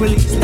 release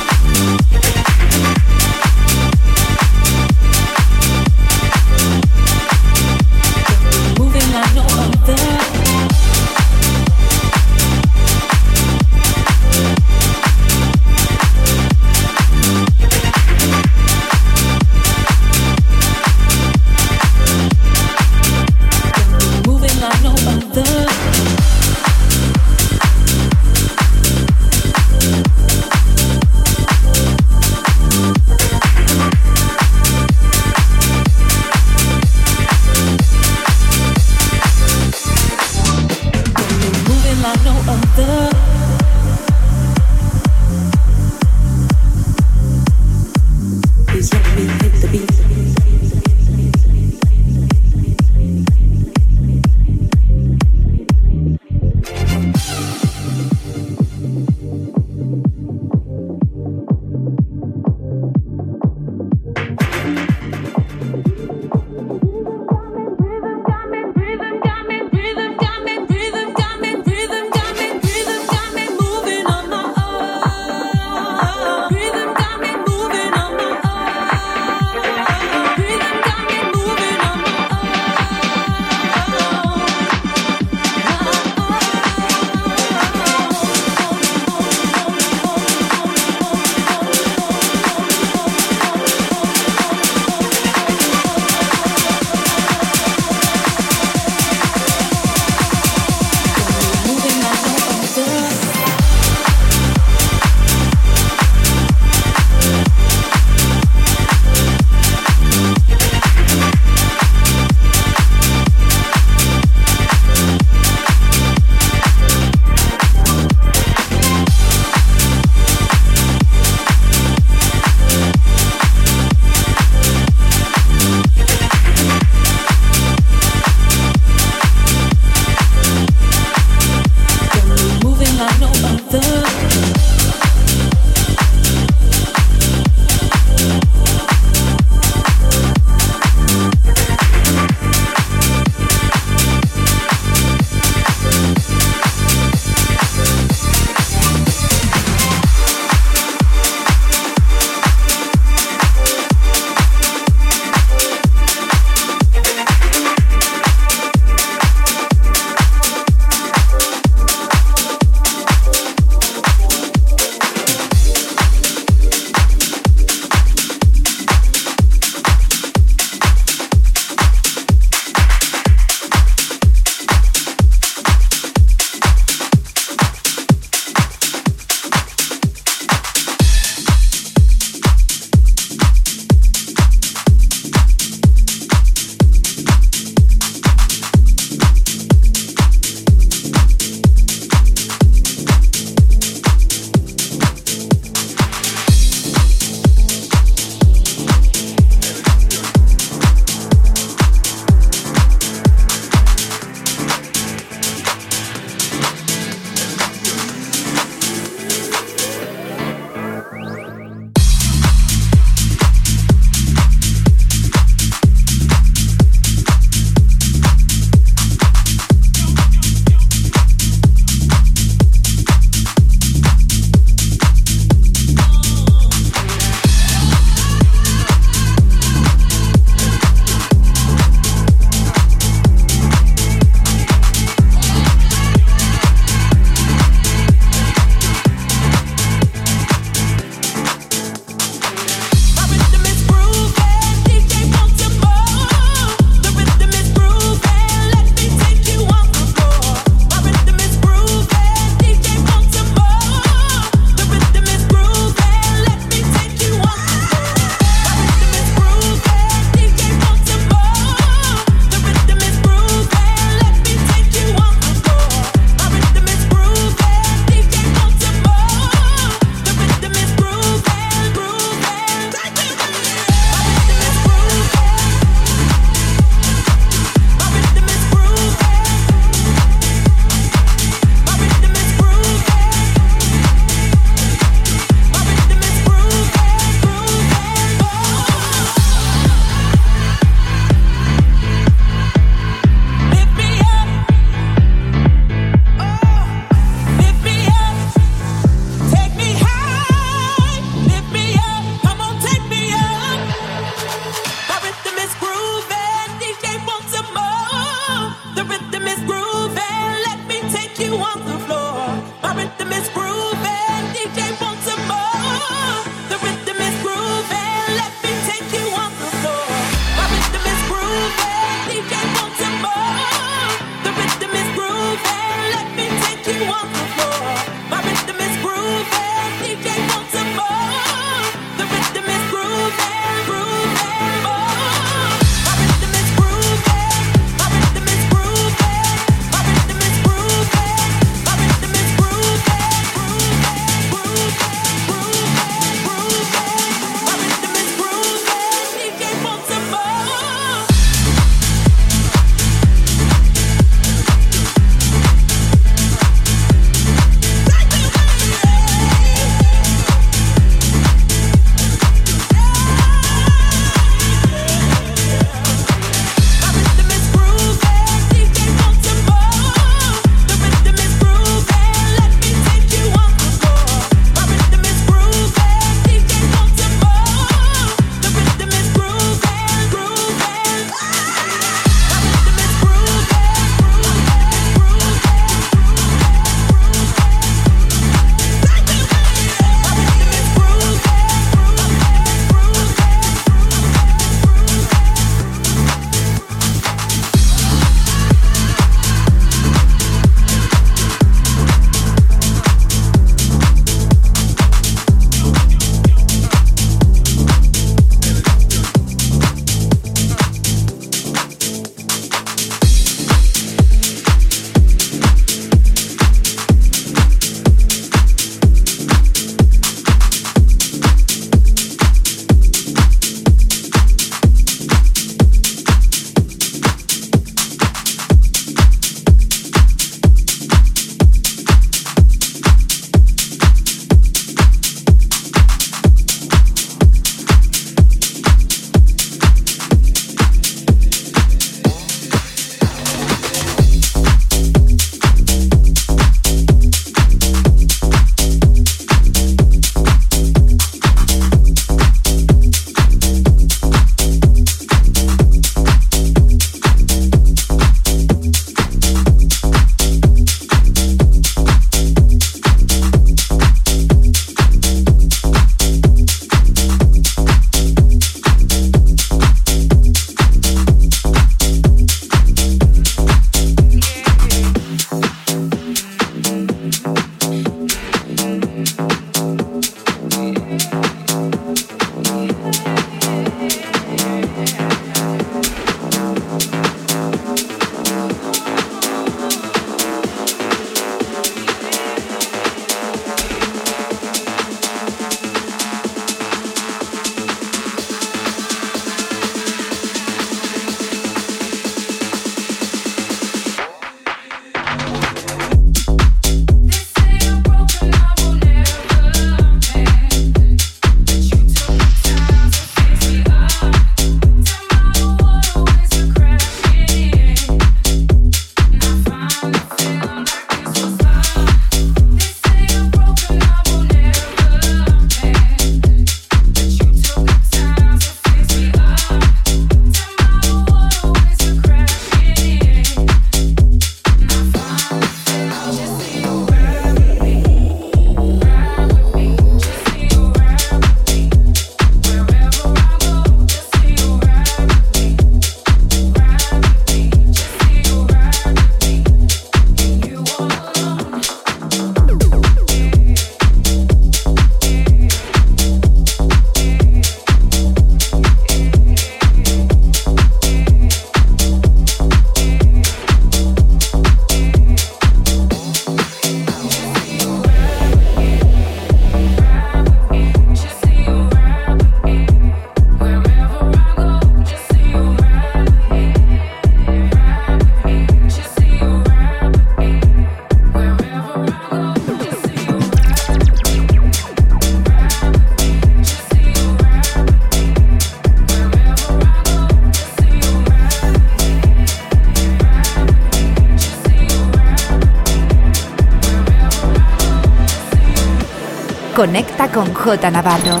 J Navarro.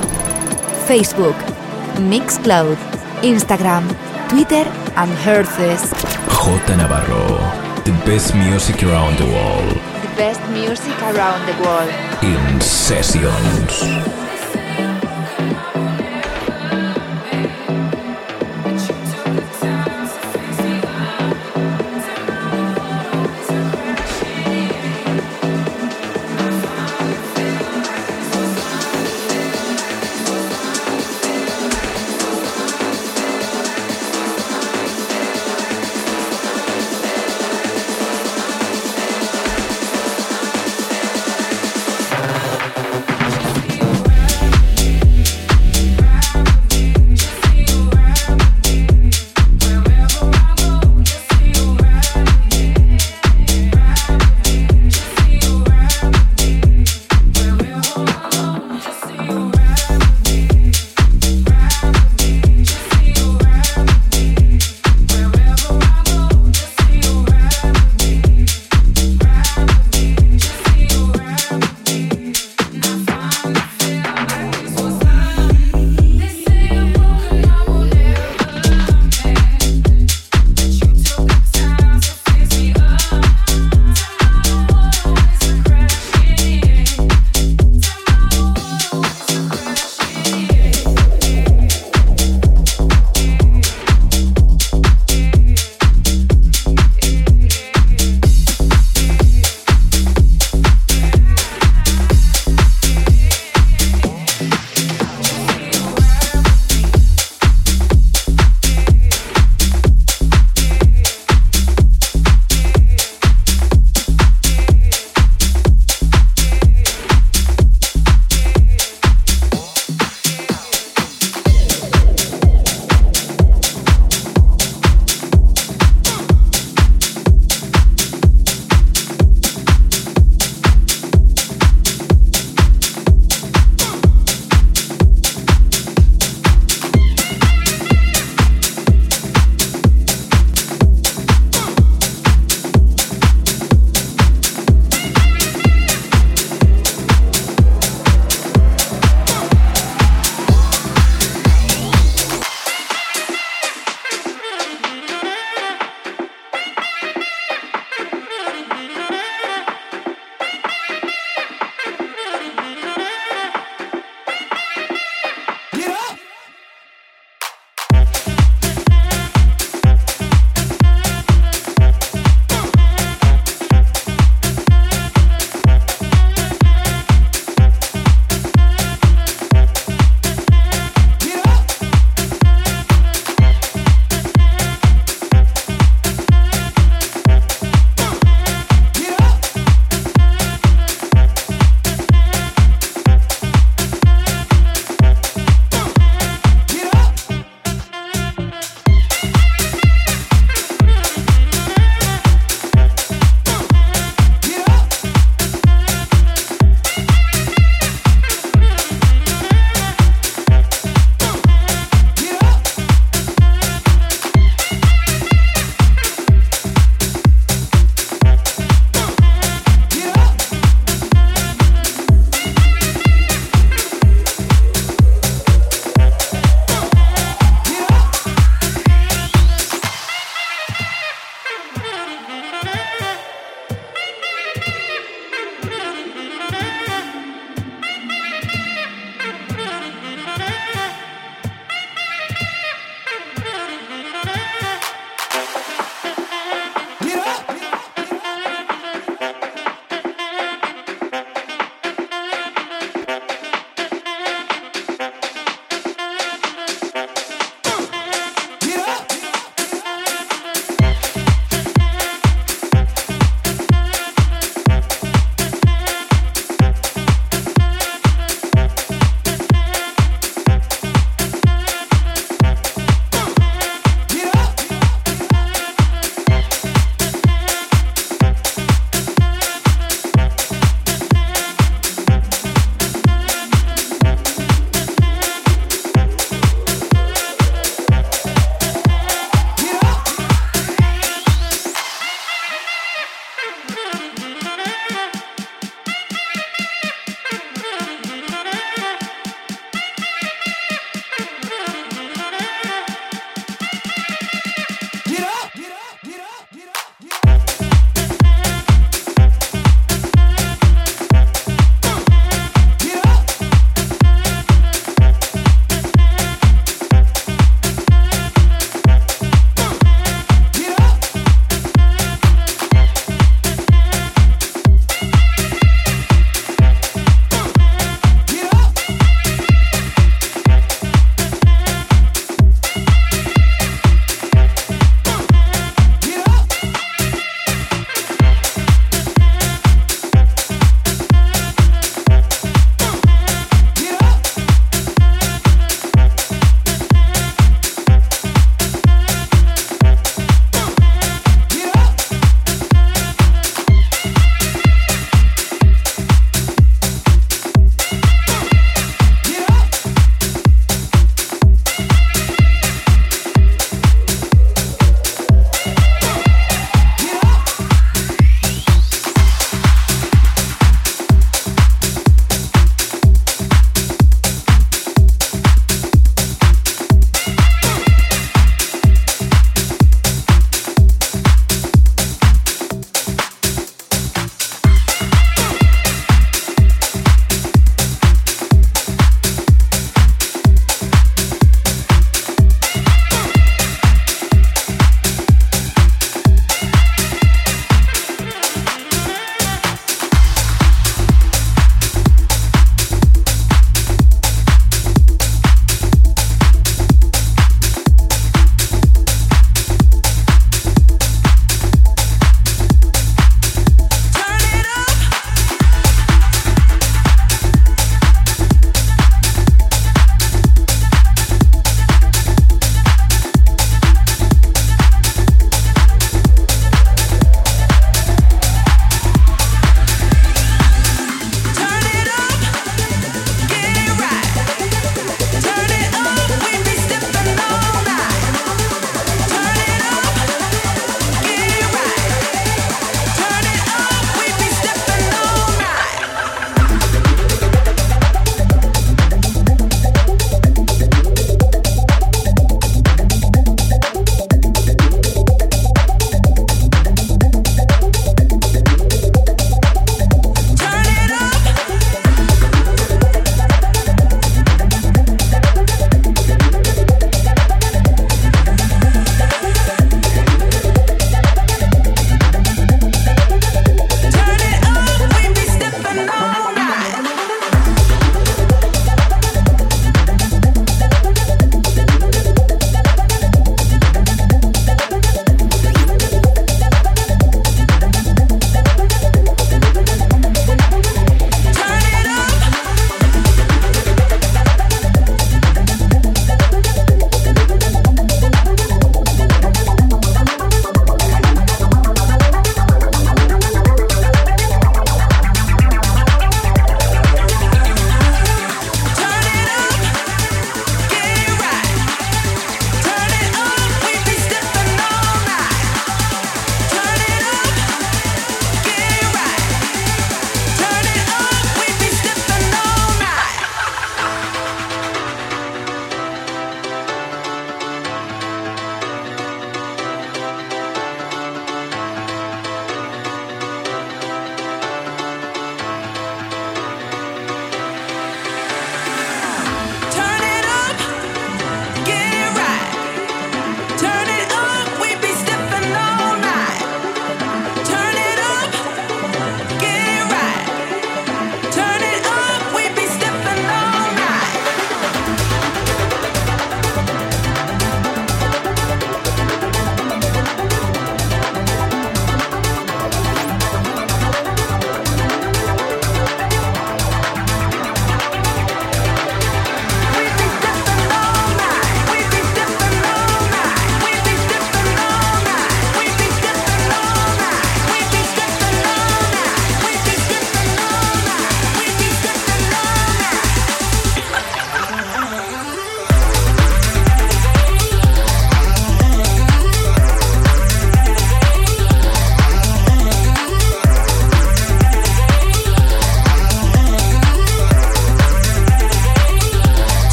Facebook, Mixcloud, Instagram, Twitter and Herces. J Navarro, the best music around the world. The best music around the world. In sessions.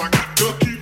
I got cookies.